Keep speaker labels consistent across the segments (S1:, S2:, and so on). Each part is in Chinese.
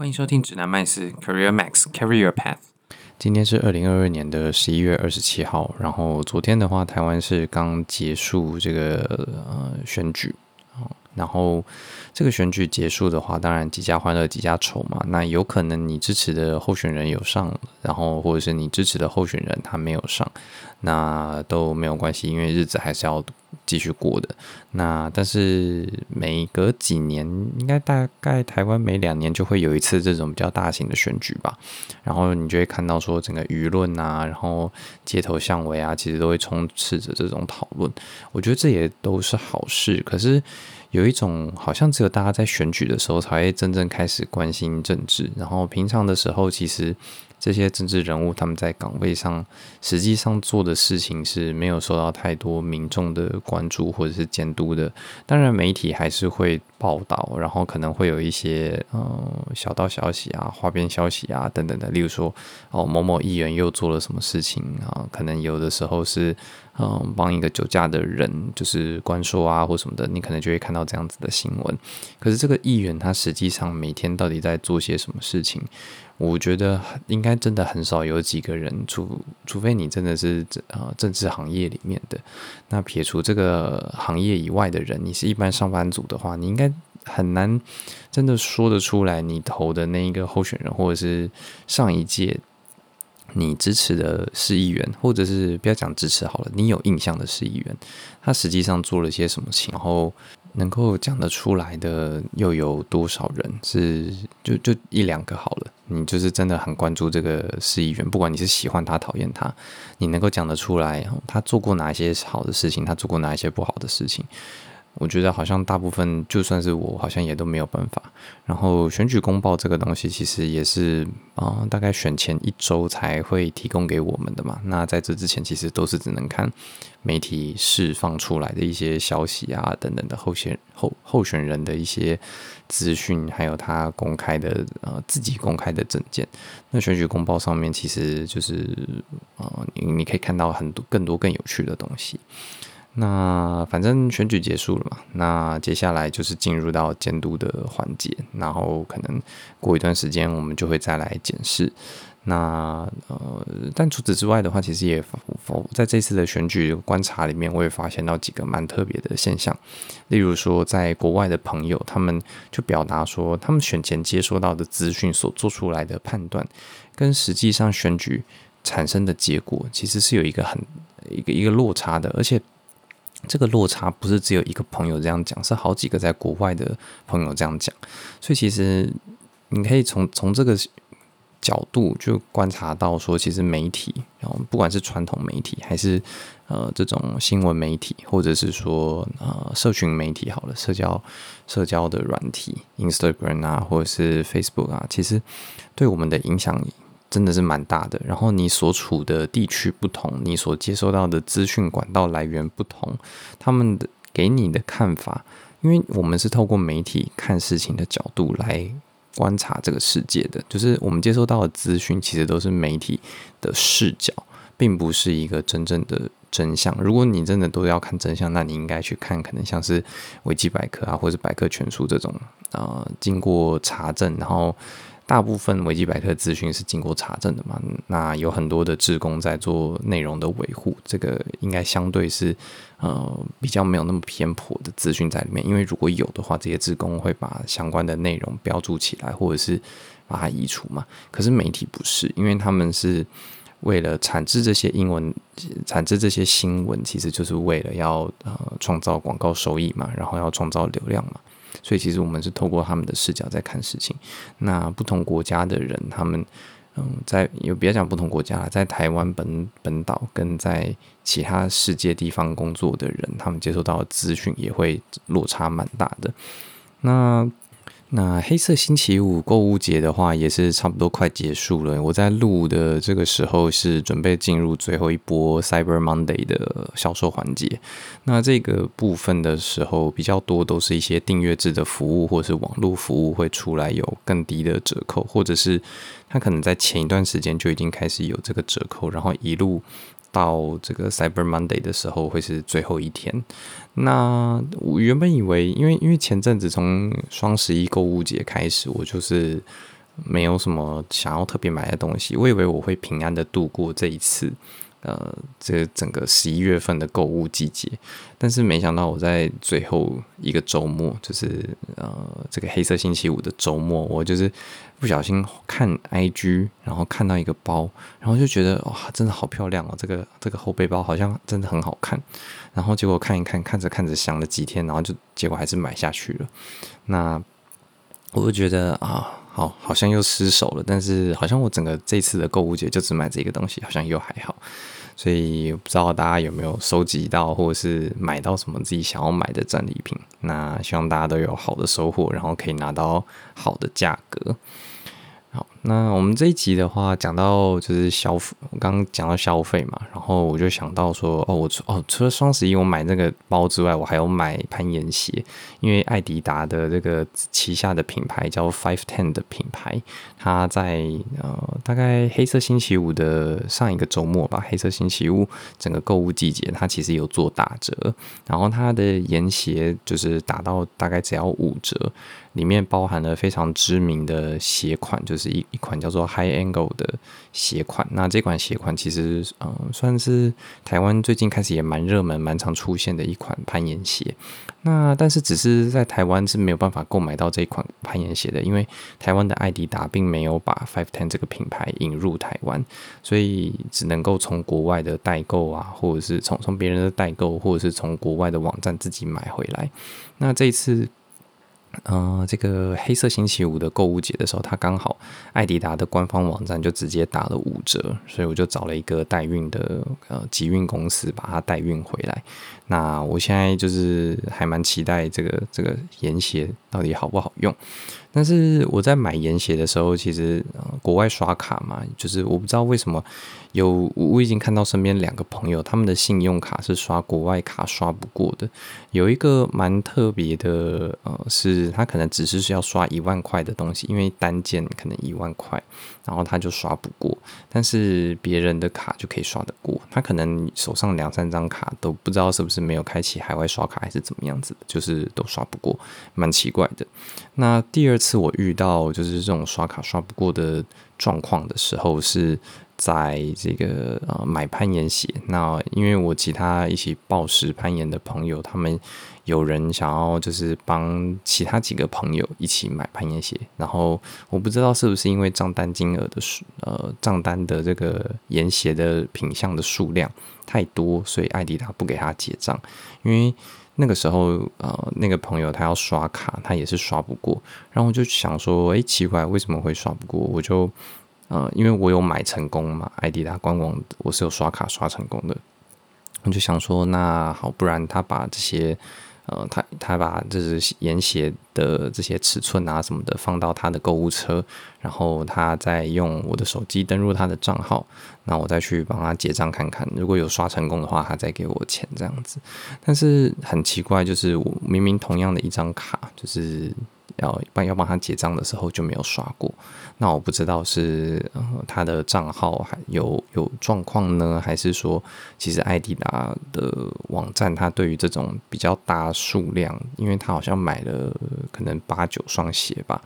S1: 欢迎收听指南麦斯 Career Max Carry Your Path。
S2: 今天是二零二二年的十一月二十七号，然后昨天的话，台湾是刚结束这个呃选举。然后这个选举结束的话，当然几家欢乐几家愁嘛。那有可能你支持的候选人有上，然后或者是你支持的候选人他没有上，那都没有关系，因为日子还是要继续过的。那但是每隔几年，应该大概台湾每两年就会有一次这种比较大型的选举吧。然后你就会看到说整个舆论啊，然后街头巷尾啊，其实都会充斥着这种讨论。我觉得这也都是好事，可是。有一种好像只有大家在选举的时候才会真正开始关心政治，然后平常的时候其实。这些政治人物他们在岗位上实际上做的事情是没有受到太多民众的关注或者是监督的。当然，媒体还是会报道，然后可能会有一些嗯小道消息啊、花边消息啊等等的。例如说，哦某某议员又做了什么事情啊？可能有的时候是嗯帮一个酒驾的人就是关说啊或什么的，你可能就会看到这样子的新闻。可是这个议员他实际上每天到底在做些什么事情？我觉得应该真的很少有几个人，除除非你真的是呃政治行业里面的，那撇除这个行业以外的人，你是一般上班族的话，你应该很难真的说得出来，你投的那一个候选人，或者是上一届你支持的市议员，或者是不要讲支持好了，你有印象的市议员，他实际上做了些什么情，然后。能够讲得出来的又有多少人？是就就一两个好了。你就是真的很关注这个市议员，不管你是喜欢他、讨厌他，你能够讲得出来，他做过哪些好的事情，他做过哪一些不好的事情。我觉得好像大部分就算是我，好像也都没有办法。然后选举公报这个东西，其实也是啊、大概选前一周才会提供给我们的嘛。那在这之前，其实都是只能看媒体释放出来的一些消息啊，等等的候选候候选人的一些资讯，还有他公开的呃自己公开的证件。那选举公报上面，其实就是啊、呃，你你可以看到很多更多更有趣的东西。那反正选举结束了嘛，那接下来就是进入到监督的环节，然后可能过一段时间我们就会再来检视。那呃，但除此之外的话，其实也在这次的选举观察里面，我也发现到几个蛮特别的现象。例如说，在国外的朋友，他们就表达说，他们选前接收到的资讯所做出来的判断，跟实际上选举产生的结果，其实是有一个很一个一个落差的，而且。这个落差不是只有一个朋友这样讲，是好几个在国外的朋友这样讲。所以其实你可以从从这个角度就观察到，说其实媒体，然后不管是传统媒体，还是呃这种新闻媒体，或者是说呃社群媒体，好了，社交社交的软体，Instagram 啊，或者是 Facebook 啊，其实对我们的影响。真的是蛮大的，然后你所处的地区不同，你所接收到的资讯管道来源不同，他们的给你的看法，因为我们是透过媒体看事情的角度来观察这个世界的，就是我们接收到的资讯其实都是媒体的视角，并不是一个真正的真相。如果你真的都要看真相，那你应该去看可能像是维基百科啊，或者是百科全书这种啊，呃，经过查证，然后。大部分维基百科资讯是经过查证的嘛，那有很多的志工在做内容的维护，这个应该相对是呃比较没有那么偏颇的资讯在里面。因为如果有的话，这些志工会把相关的内容标注起来，或者是把它移除嘛。可是媒体不是，因为他们是为了产制这些英文，产制这些新闻，其实就是为了要呃创造广告收益嘛，然后要创造流量嘛。所以其实我们是透过他们的视角在看事情。那不同国家的人，他们嗯，在有别讲不同国家，在台湾本本岛跟在其他世界地方工作的人，他们接收到的资讯也会落差蛮大的。那。那黑色星期五购物节的话，也是差不多快结束了。我在录的这个时候是准备进入最后一波 Cyber Monday 的销售环节。那这个部分的时候，比较多都是一些订阅制的服务或是网络服务会出来有更低的折扣，或者是它可能在前一段时间就已经开始有这个折扣，然后一路。到这个 Cyber Monday 的时候会是最后一天。那我原本以为，因为因为前阵子从双十一购物节开始，我就是没有什么想要特别买的东西，我以为我会平安的度过这一次。呃，这整个十一月份的购物季节，但是没想到我在最后一个周末，就是呃这个黑色星期五的周末，我就是不小心看 IG，然后看到一个包，然后就觉得哇，真的好漂亮哦，这个这个后背包好像真的很好看，然后结果看一看，看着看着想了几天，然后就结果还是买下去了。那我就觉得啊。好，好像又失手了，但是好像我整个这次的购物节就只买这个东西，好像又还好，所以不知道大家有没有收集到或者是买到什么自己想要买的战利品？那希望大家都有好的收获，然后可以拿到好的价格。好，那我们这一集的话，讲到就是消费，刚刚讲到消费嘛，然后我就想到说，哦，我除哦除了双十一我买那个包之外，我还有买攀岩鞋，因为爱迪达的这个旗下的品牌叫 Five Ten 的品牌，它在呃大概黑色星期五的上一个周末吧，黑色星期五整个购物季节，它其实有做打折，然后它的岩鞋就是打到大概只要五折。里面包含了非常知名的鞋款，就是一一款叫做 High Angle 的鞋款。那这款鞋款其实，嗯，算是台湾最近开始也蛮热门、蛮常出现的一款攀岩鞋。那但是只是在台湾是没有办法购买到这款攀岩鞋的，因为台湾的爱迪达并没有把 Five Ten 这个品牌引入台湾，所以只能够从国外的代购啊，或者是从从别人的代购，或者是从国外的网站自己买回来。那这次。呃，这个黑色星期五的购物节的时候，它刚好爱迪达的官方网站就直接打了五折，所以我就找了一个代运的呃集运公司把它代运回来。那我现在就是还蛮期待这个这个盐鞋到底好不好用。但是我在买盐鞋的时候，其实、呃、国外刷卡嘛，就是我不知道为什么有我已经看到身边两个朋友，他们的信用卡是刷国外卡刷不过的。有一个蛮特别的，呃，是他可能只是需要刷一万块的东西，因为单件可能一万块，然后他就刷不过。但是别人的卡就可以刷得过，他可能手上两三张卡都不知道是不是没有开启海外刷卡还是怎么样子的，就是都刷不过，蛮奇怪的。那第二次我遇到就是这种刷卡刷不过的状况的时候，是在这个呃买攀岩鞋。那因为我其他一起抱石攀岩的朋友，他们有人想要就是帮其他几个朋友一起买攀岩鞋，然后我不知道是不是因为账单金额的数呃账单的这个岩鞋的品相的数量太多，所以爱迪达不给他结账，因为。那个时候，呃，那个朋友他要刷卡，他也是刷不过。然后我就想说，诶，奇怪，为什么会刷不过？我就，呃，因为我有买成功嘛，爱迪达官网我是有刷卡刷成功的。我就想说，那好，不然他把这些。呃，他他把就是沿鞋的这些尺寸啊什么的放到他的购物车，然后他再用我的手机登录他的账号，那我再去帮他结账看看，如果有刷成功的话，他再给我钱这样子。但是很奇怪，就是我明明同样的一张卡，就是。要帮要帮他结账的时候就没有刷过，那我不知道是呃他的账号还有有状况呢，还是说其实爱迪达的网站它对于这种比较大数量，因为他好像买了可能八九双鞋吧，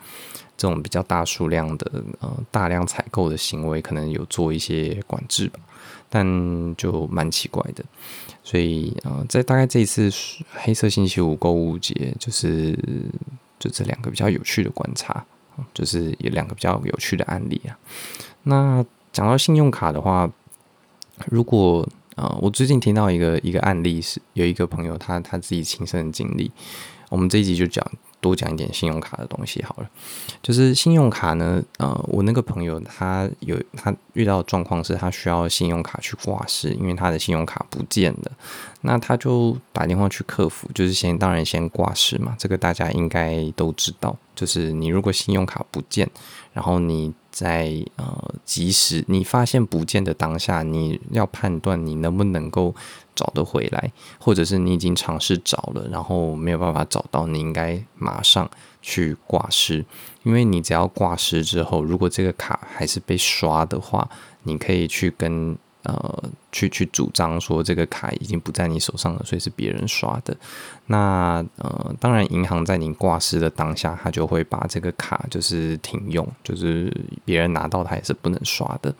S2: 这种比较大数量的呃大量采购的行为，可能有做一些管制吧，但就蛮奇怪的，所以呃在大概这一次黑色星期五购物节就是。就这两个比较有趣的观察，就是有两个比较有趣的案例啊。那讲到信用卡的话，如果呃，我最近听到一个一个案例是，有一个朋友他他自己亲身的经历，我们这一集就讲。多讲一点信用卡的东西好了，就是信用卡呢，呃，我那个朋友他有他遇到状况是他需要信用卡去挂失，因为他的信用卡不见了，那他就打电话去客服，就是先当然先挂失嘛，这个大家应该都知道，就是你如果信用卡不见，然后你在呃及时你发现不见的当下，你要判断你能不能够。找得回来，或者是你已经尝试找了，然后没有办法找到，你应该马上去挂失，因为你只要挂失之后，如果这个卡还是被刷的话，你可以去跟呃去去主张说这个卡已经不在你手上了，所以是别人刷的。那呃，当然银行在你挂失的当下，他就会把这个卡就是停用，就是别人拿到它也是不能刷的。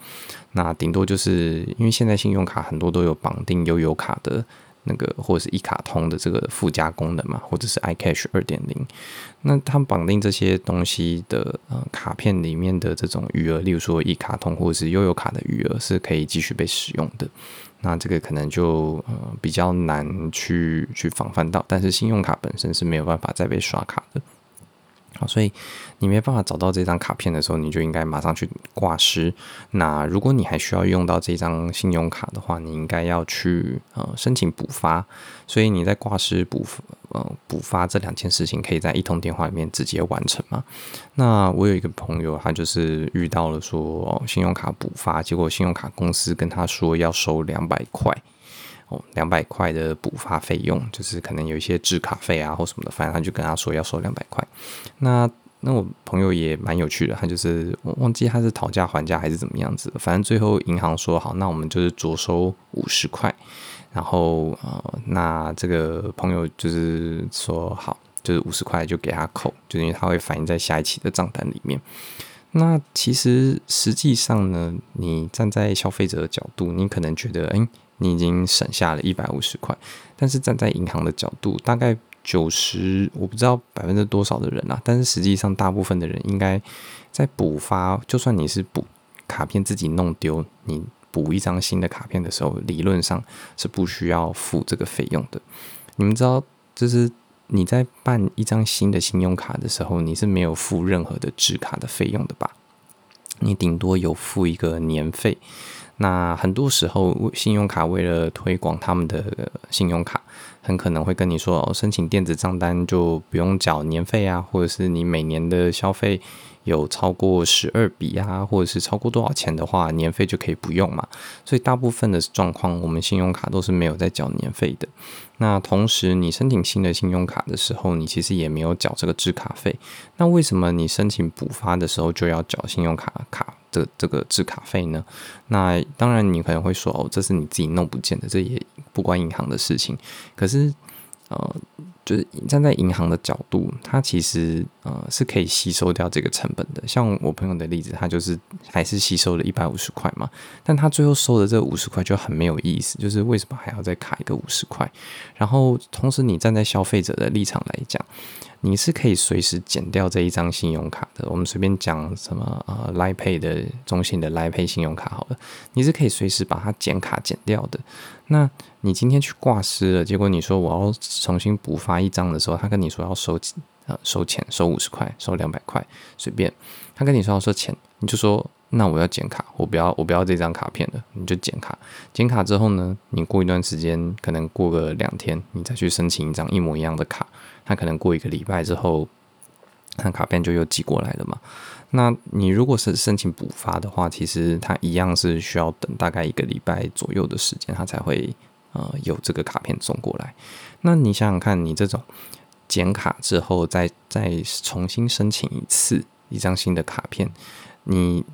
S2: 那顶多就是因为现在信用卡很多都有绑定悠游卡的。那个或者是一卡通的这个附加功能嘛，或者是 iCash 二点零，那它绑定这些东西的呃卡片里面的这种余额，例如说一卡通或者是悠游卡的余额是可以继续被使用的，那这个可能就呃比较难去去防范到，但是信用卡本身是没有办法再被刷卡的。好，所以你没办法找到这张卡片的时候，你就应该马上去挂失。那如果你还需要用到这张信用卡的话，你应该要去呃申请补发。所以你在挂失补呃补发这两件事情，可以在一通电话里面直接完成嘛。那我有一个朋友，他就是遇到了说，信用卡补发，结果信用卡公司跟他说要收两百块。哦，两百块的补发费用，就是可能有一些制卡费啊或什么的，反正他就跟他说要收两百块。那那我朋友也蛮有趣的，他就是我忘记他是讨价还价还是怎么样子，反正最后银行说好，那我们就是酌收五十块。然后呃，那这个朋友就是说好，就是五十块就给他扣，就是因为他会反映在下一期的账单里面。那其实实际上呢，你站在消费者的角度，你可能觉得，哎。你已经省下了一百五十块，但是站在银行的角度，大概九十，我不知道百分之多少的人啊，但是实际上大部分的人应该在补发，就算你是补卡片自己弄丢，你补一张新的卡片的时候，理论上是不需要付这个费用的。你们知道，就是你在办一张新的信用卡的时候，你是没有付任何的滞卡的费用的吧？你顶多有付一个年费。那很多时候，信用卡为了推广他们的信用卡，很可能会跟你说，哦，申请电子账单就不用缴年费啊，或者是你每年的消费。有超过十二笔啊，或者是超过多少钱的话，年费就可以不用嘛。所以大部分的状况，我们信用卡都是没有在缴年费的。那同时，你申请新的信用卡的时候，你其实也没有缴这个制卡费。那为什么你申请补发的时候就要缴信用卡卡这这个制卡费呢？那当然，你可能会说，哦，这是你自己弄不见的，这也不关银行的事情。可是，呃。就是站在银行的角度，它其实呃是可以吸收掉这个成本的。像我朋友的例子，他就是还是吸收了一百五十块嘛，但他最后收的这五十块就很没有意思，就是为什么还要再卡一个五十块？然后同时你站在消费者的立场来讲。你是可以随时减掉这一张信用卡的。我们随便讲什么呃，Li Pay 的中信的 Li Pay 信用卡好了，你是可以随时把它减卡减掉的。那你今天去挂失了，结果你说我要重新补发一张的时候，他跟你说要收呃收钱，收五十块，收两百块，随便。他跟你说要收钱，你就说那我要剪卡，我不要我不要这张卡片了，你就剪卡。剪卡之后呢，你过一段时间，可能过个两天，你再去申请一张一模一样的卡。他可能过一个礼拜之后，那卡片就又寄过来了嘛。那你如果是申请补发的话，其实它一样是需要等大概一个礼拜左右的时间，它才会呃有这个卡片送过来。那你想想看，你这种剪卡之后再再重新申请一次一张新的卡片，你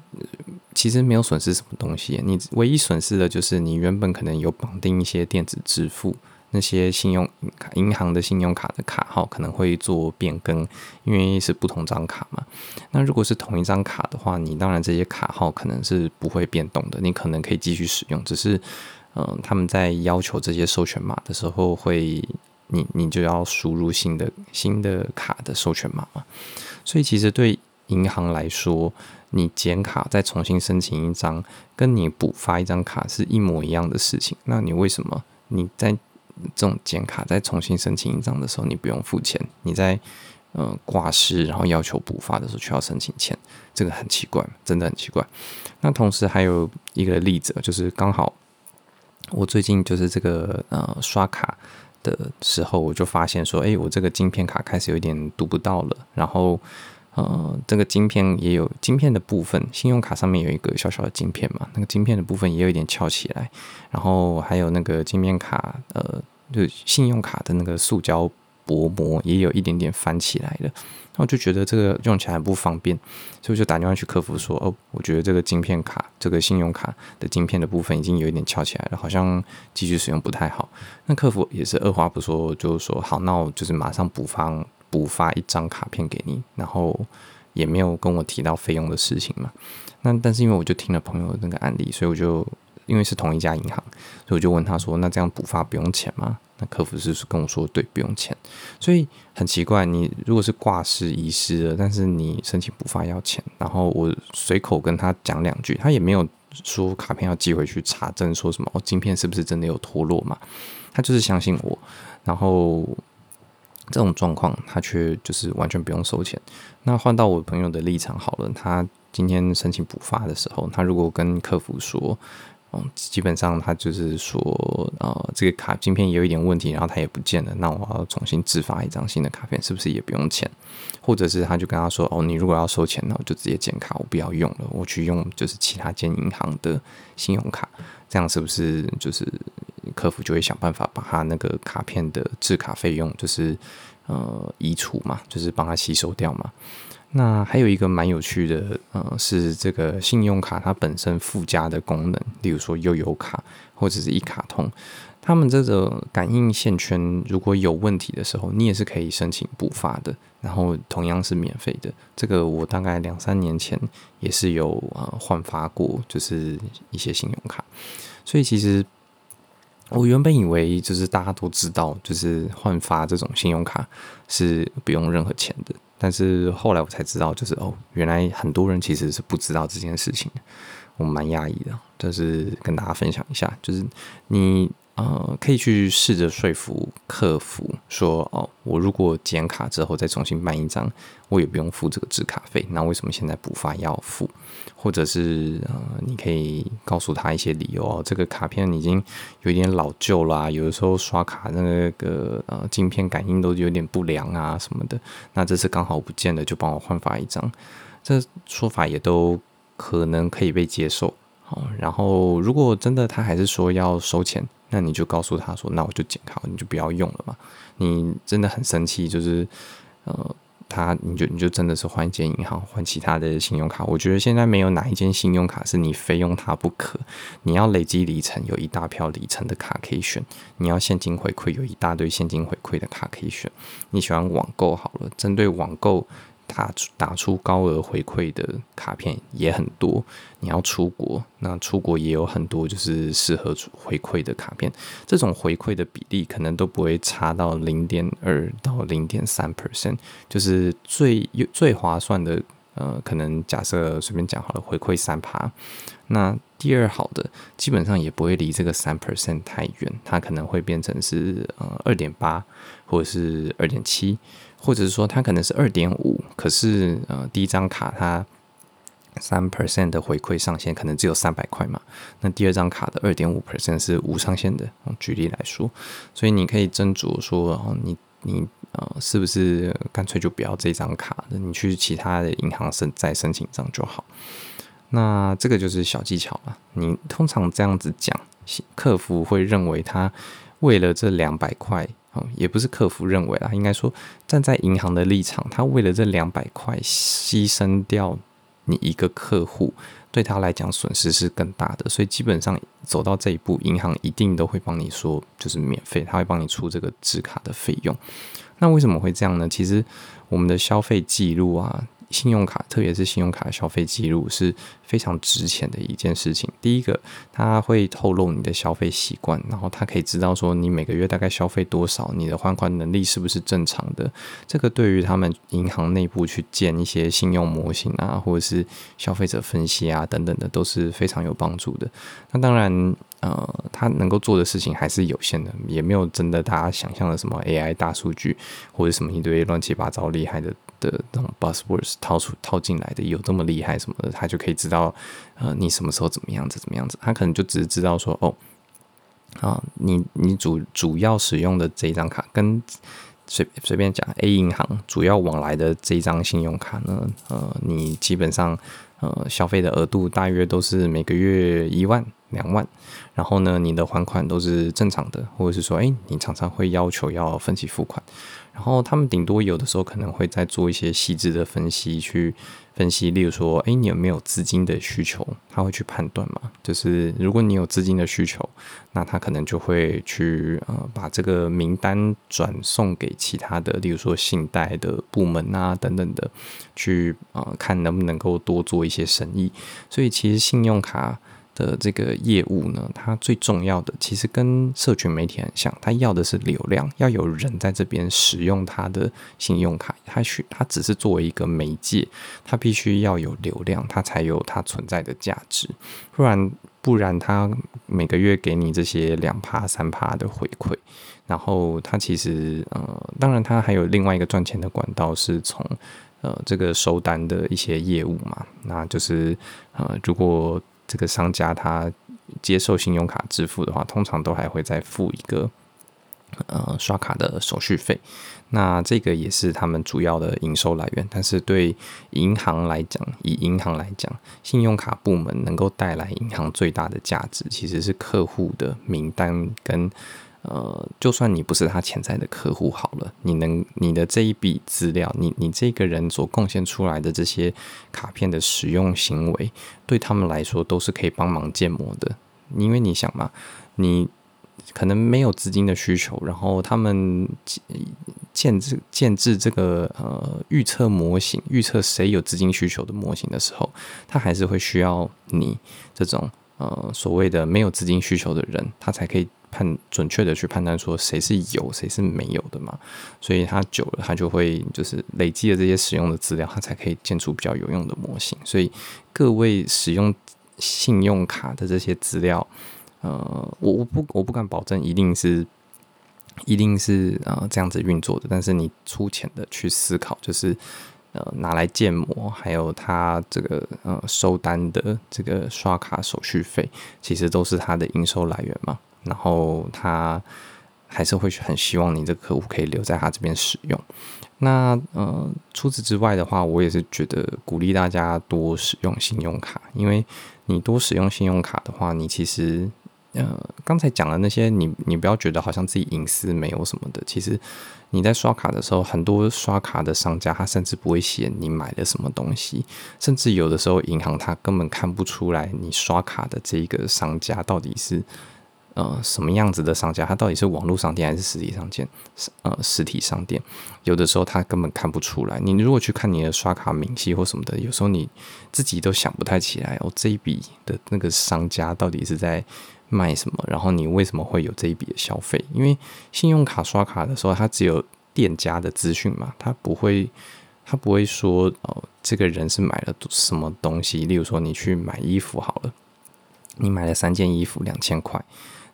S2: 其实没有损失什么东西，你唯一损失的就是你原本可能有绑定一些电子支付。那些信用卡、银行的信用卡的卡号可能会做变更，因为是不同张卡嘛。那如果是同一张卡的话，你当然这些卡号可能是不会变动的，你可能可以继续使用。只是，嗯、他们在要求这些授权码的时候，会你你就要输入新的新的卡的授权码嘛。所以其实对银行来说，你剪卡再重新申请一张，跟你补发一张卡是一模一样的事情。那你为什么你在这种剪卡再重新申请一张的时候，你不用付钱；你在呃挂失然后要求补发的时候，却要申请钱，这个很奇怪，真的很奇怪。那同时还有一个例子，就是刚好我最近就是这个呃刷卡的时候，我就发现说，哎，我这个晶片卡开始有点读不到了，然后。呃，这个晶片也有晶片的部分，信用卡上面有一个小小的晶片嘛，那个晶片的部分也有一点翘起来，然后还有那个晶片卡，呃，就信用卡的那个塑胶薄膜也有一点点翻起来了。那我就觉得这个用起来不方便，所以我就打电话去客服说，哦，我觉得这个晶片卡，这个信用卡的晶片的部分已经有一点翘起来了，好像继续使用不太好。那客服也是二话不说，就是说好，那我就是马上补发补发一张卡片给你，然后也没有跟我提到费用的事情嘛。那但是因为我就听了朋友的那个案例，所以我就因为是同一家银行，所以我就问他说，那这样补发不用钱吗？那客服是跟我说，对，不用钱，所以很奇怪，你如果是挂失遗失了，但是你申请补发要钱，然后我随口跟他讲两句，他也没有说卡片要寄回去查证，说什么哦，晶片是不是真的有脱落嘛？他就是相信我，然后这种状况他却就是完全不用收钱。那换到我朋友的立场好了，他今天申请补发的时候，他如果跟客服说。哦，基本上他就是说，呃，这个卡芯片有一点问题，然后他也不见了，那我要重新制发一张新的卡片，是不是也不用钱？或者是他就跟他说，哦，你如果要收钱，那我就直接剪卡，我不要用了，我去用就是其他间银行的信用卡，这样是不是就是客服就会想办法把他那个卡片的制卡费用就是呃移除嘛，就是帮他吸收掉嘛？那还有一个蛮有趣的，呃，是这个信用卡它本身附加的功能，例如说悠游卡或者是一卡通，他们这个感应线圈如果有问题的时候，你也是可以申请补发的，然后同样是免费的。这个我大概两三年前也是有呃换发过，就是一些信用卡，所以其实我原本以为就是大家都知道，就是换发这种信用卡是不用任何钱的。但是后来我才知道，就是哦，原来很多人其实是不知道这件事情，我蛮讶异的。就是跟大家分享一下，就是你呃可以去试着说服客服说，哦，我如果剪卡之后再重新办一张，我也不用付这个制卡费，那为什么现在补发要付？或者是呃，你可以告诉他一些理由哦，这个卡片已经有点老旧啦，有的时候刷卡那个呃镜片感应都有点不良啊什么的。那这次刚好不见了，就帮我换发一张，这说法也都可能可以被接受。好，然后如果真的他还是说要收钱，那你就告诉他说，那我就剪卡，你就不要用了嘛。你真的很生气，就是呃。他，你就你就真的是换一间银行，换其他的信用卡。我觉得现在没有哪一间信用卡是你非用它不可。你要累积里程，有一大票里程的卡可以选；你要现金回馈，有一大堆现金回馈的卡可以选。你喜欢网购好了，针对网购。打出打出高额回馈的卡片也很多，你要出国，那出国也有很多就是适合回馈的卡片，这种回馈的比例可能都不会差到零点二到零点三 percent，就是最最划算的，呃，可能假设随便讲好了，回馈三趴，那第二好的基本上也不会离这个三 percent 太远，它可能会变成是呃二点八或者是二点七。或者是说它可能是二点五，可是呃第一张卡它三 percent 的回馈上限可能只有三百块嘛，那第二张卡的二点五 percent 是无上限的。举例来说，所以你可以斟酌说，哦，你你呃是不是干脆就不要这张卡，你去其他的银行申再申请一张就好。那这个就是小技巧了。你通常这样子讲，客服会认为他为了这两百块。哦，也不是客服认为啦，应该说站在银行的立场，他为了这两百块牺牲掉你一个客户，对他来讲损失是更大的，所以基本上走到这一步，银行一定都会帮你说就是免费，他会帮你出这个制卡的费用。那为什么会这样呢？其实我们的消费记录啊。信用卡，特别是信用卡消费记录是非常值钱的一件事情。第一个，它会透露你的消费习惯，然后它可以知道说你每个月大概消费多少，你的还款能力是不是正常的。这个对于他们银行内部去建一些信用模型啊，或者是消费者分析啊等等的，都是非常有帮助的。那当然。呃，他能够做的事情还是有限的，也没有真的大家想象的什么 AI 大数据或者什么一堆乱七八糟厉害的的那种 buzzwords 套出套进来的有这么厉害什么的，他就可以知道呃你什么时候怎么样子怎么样子，他可能就只是知道说哦啊你你主主要使用的这一张卡跟随随便讲 A 银行主要往来的这一张信用卡呢，呃你基本上呃消费的额度大约都是每个月一万。两万，然后呢，你的还款都是正常的，或者是说，哎，你常常会要求要分期付款，然后他们顶多有的时候可能会再做一些细致的分析，去分析，例如说，哎，你有没有资金的需求？他会去判断嘛。就是如果你有资金的需求，那他可能就会去呃把这个名单转送给其他的，例如说信贷的部门啊等等的，去呃看能不能够多做一些生意。所以其实信用卡。的这个业务呢，它最重要的其实跟社群媒体很像，它要的是流量，要有人在这边使用它的信用卡，它需它只是作为一个媒介，它必须要有流量，它才有它存在的价值，不然不然它每个月给你这些两趴三趴的回馈，然后它其实呃，当然它还有另外一个赚钱的管道是从呃这个收单的一些业务嘛，那就是呃如果。这个商家他接受信用卡支付的话，通常都还会再付一个呃刷卡的手续费。那这个也是他们主要的营收来源。但是对银行来讲，以银行来讲，信用卡部门能够带来银行最大的价值，其实是客户的名单跟。呃，就算你不是他潜在的客户好了，你能你的这一笔资料，你你这个人所贡献出来的这些卡片的使用行为，对他们来说都是可以帮忙建模的。因为你想嘛，你可能没有资金的需求，然后他们建制建制这个呃预测模型，预测谁有资金需求的模型的时候，他还是会需要你这种呃所谓的没有资金需求的人，他才可以。判准确的去判断说谁是有谁是没有的嘛，所以他久了他就会就是累积了这些使用的资料，他才可以建出比较有用的模型。所以各位使用信用卡的这些资料，呃，我我不我不敢保证一定是一定是呃这样子运作的，但是你粗浅的去思考，就是呃拿来建模，还有他这个呃收单的这个刷卡手续费，其实都是他的营收来源嘛。然后他还是会很希望你这个客户可以留在他这边使用。那呃，除此之外的话，我也是觉得鼓励大家多使用信用卡，因为你多使用信用卡的话，你其实呃刚才讲的那些，你你不要觉得好像自己隐私没有什么的。其实你在刷卡的时候，很多刷卡的商家他甚至不会写你买了什么东西，甚至有的时候银行他根本看不出来你刷卡的这一个商家到底是。呃，什么样子的商家？他到底是网络商店还是实体商店？呃，实体商店有的时候他根本看不出来。你如果去看你的刷卡明细或什么的，有时候你自己都想不太起来哦，这一笔的那个商家到底是在卖什么？然后你为什么会有这一笔的消费？因为信用卡刷卡的时候，它只有店家的资讯嘛，他不会，他不会说哦，这个人是买了什么东西。例如说，你去买衣服好了，你买了三件衣服，两千块。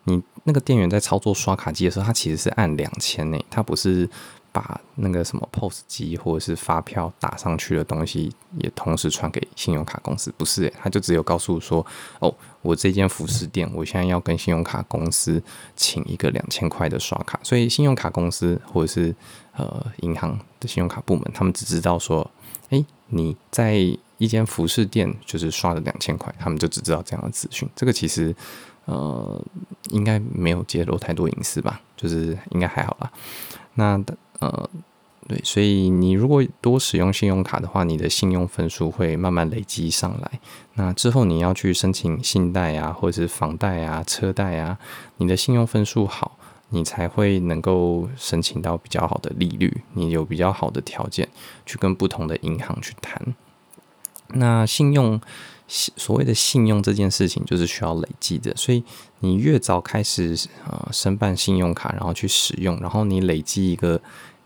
S2: 你那个店员在操作刷卡机的时候，他其实是按两千呢，他不是把那个什么 POS 机或者是发票打上去的东西也同时传给信用卡公司，不是，他就只有告诉说，哦，我这间服饰店，我现在要跟信用卡公司请一个两千块的刷卡，所以信用卡公司或者是呃银行的信用卡部门，他们只知道说，诶，你在一间服饰店就是刷了两千块，他们就只知道这样的资讯，这个其实。呃，应该没有揭露太多隐私吧，就是应该还好吧。那呃，对，所以你如果多使用信用卡的话，你的信用分数会慢慢累积上来。那之后你要去申请信贷啊，或者是房贷啊、车贷啊，你的信用分数好，你才会能够申请到比较好的利率，你有比较好的条件去跟不同的银行去谈。那信用。所谓的信用这件事情，就是需要累积的，所以你越早开始呃申办信用卡，然后去使用，然后你累积一个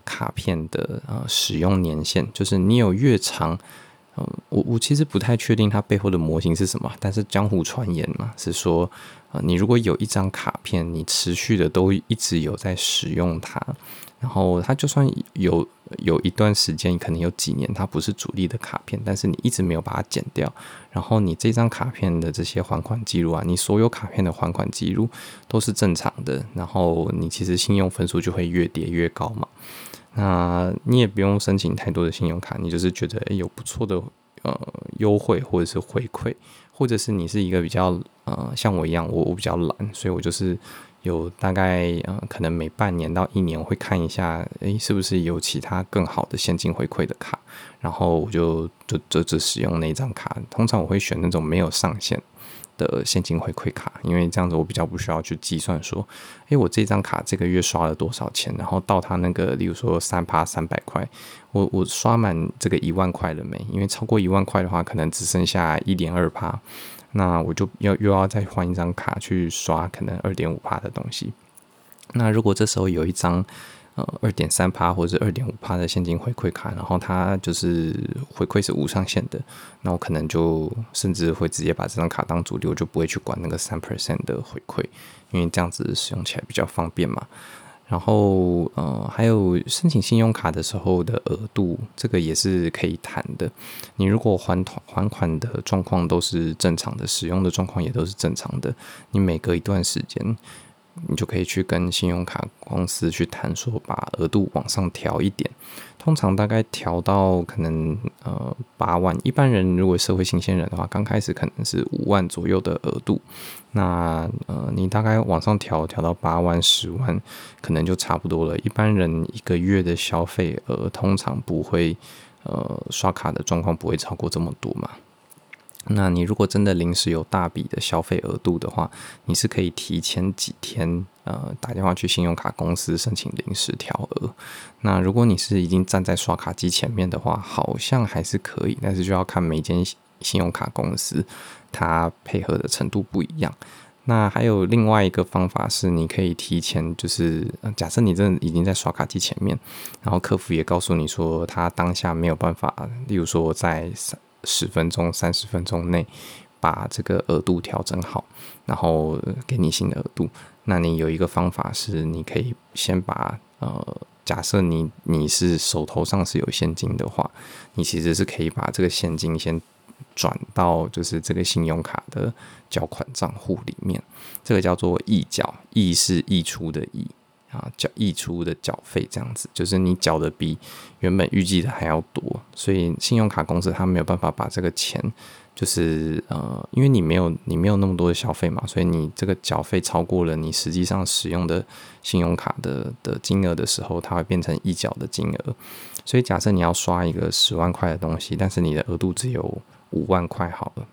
S2: 卡片的呃使用年限，就是你有越长，呃，我我其实不太确定它背后的模型是什么，但是江湖传言嘛是说，呃，你如果有一张卡片，你持续的都一直有在使用它。然后它就算有有一段时间，可能有几年它不是主力的卡片，但是你一直没有把它剪掉，然后你这张卡片的这些还款记录啊，你所有卡片的还款记录都是正常的，然后你其实信用分数就会越叠越高嘛。那你也不用申请太多的信用卡，你就是觉得有不错的呃优惠或者是回馈，或者是你是一个比较呃像我一样，我我比较懒，所以我就是。有大概呃，可能每半年到一年会看一下，诶，是不是有其他更好的现金回馈的卡，然后我就就就只使用那张卡。通常我会选那种没有上限的现金回馈卡，因为这样子我比较不需要去计算说，诶，我这张卡这个月刷了多少钱，然后到他那个，例如说三趴三百块，我我刷满这个一万块了没？因为超过一万块的话，可能只剩下一点二趴。那我就要又要再换一张卡去刷可能二点五趴的东西。那如果这时候有一张呃二点三趴或者二点五趴的现金回馈卡，然后它就是回馈是无上限的，那我可能就甚至会直接把这张卡当主流，就不会去管那个三 percent 的回馈，因为这样子使用起来比较方便嘛。然后，呃，还有申请信用卡的时候的额度，这个也是可以谈的。你如果还还款的状况都是正常的，使用的状况也都是正常的，你每隔一段时间，你就可以去跟信用卡公司去谈，说把额度往上调一点。通常大概调到可能呃八万，一般人如果社会新鲜人的话，刚开始可能是五万左右的额度。那呃你大概往上调调到八万、十万，可能就差不多了。一般人一个月的消费额通常不会呃刷卡的状况不会超过这么多嘛。那你如果真的临时有大笔的消费额度的话，你是可以提前几天呃打电话去信用卡公司申请临时调额。那如果你是已经站在刷卡机前面的话，好像还是可以，但是就要看每间信用卡公司它配合的程度不一样。那还有另外一个方法是，你可以提前就是假设你真的已经在刷卡机前面，然后客服也告诉你说他当下没有办法，例如说在十分钟、三十分钟内把这个额度调整好，然后给你新的额度。那你有一个方法是，你可以先把呃，假设你你是手头上是有现金的话，你其实是可以把这个现金先转到就是这个信用卡的缴款账户里面。这个叫做溢缴，溢是溢出的溢。啊，缴溢出的缴费这样子，就是你缴的比原本预计的还要多，所以信用卡公司它没有办法把这个钱，就是呃，因为你没有你没有那么多的消费嘛，所以你这个缴费超过了你实际上使用的信用卡的的金额的时候，它会变成溢缴的金额。所以假设你要刷一个十万块的东西，但是你的额度只有五万块好了。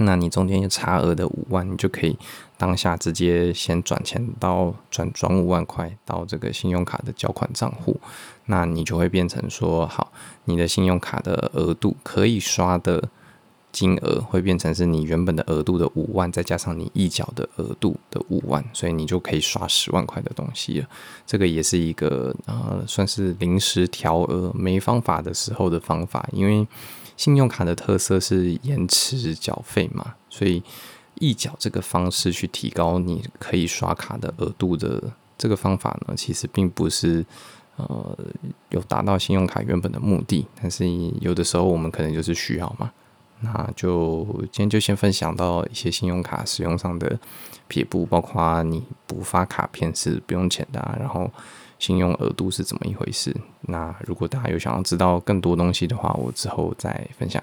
S2: 那你中间有差额的五万，你就可以当下直接先转钱到转转五万块到这个信用卡的缴款账户，那你就会变成说，好，你的信用卡的额度可以刷的金额会变成是你原本的额度的五万，再加上你溢缴的额度的五万，所以你就可以刷十万块的东西了。这个也是一个呃，算是临时调额没方法的时候的方法，因为。信用卡的特色是延迟缴费嘛，所以一角这个方式去提高你可以刷卡的额度的这个方法呢，其实并不是呃有达到信用卡原本的目的，但是有的时候我们可能就是需要嘛，那就今天就先分享到一些信用卡使用上的撇步，包括你补发卡片是不用钱的，然后。信用额度是怎么一回事？那如果大家有想要知道更多东西的话，我之后再分享。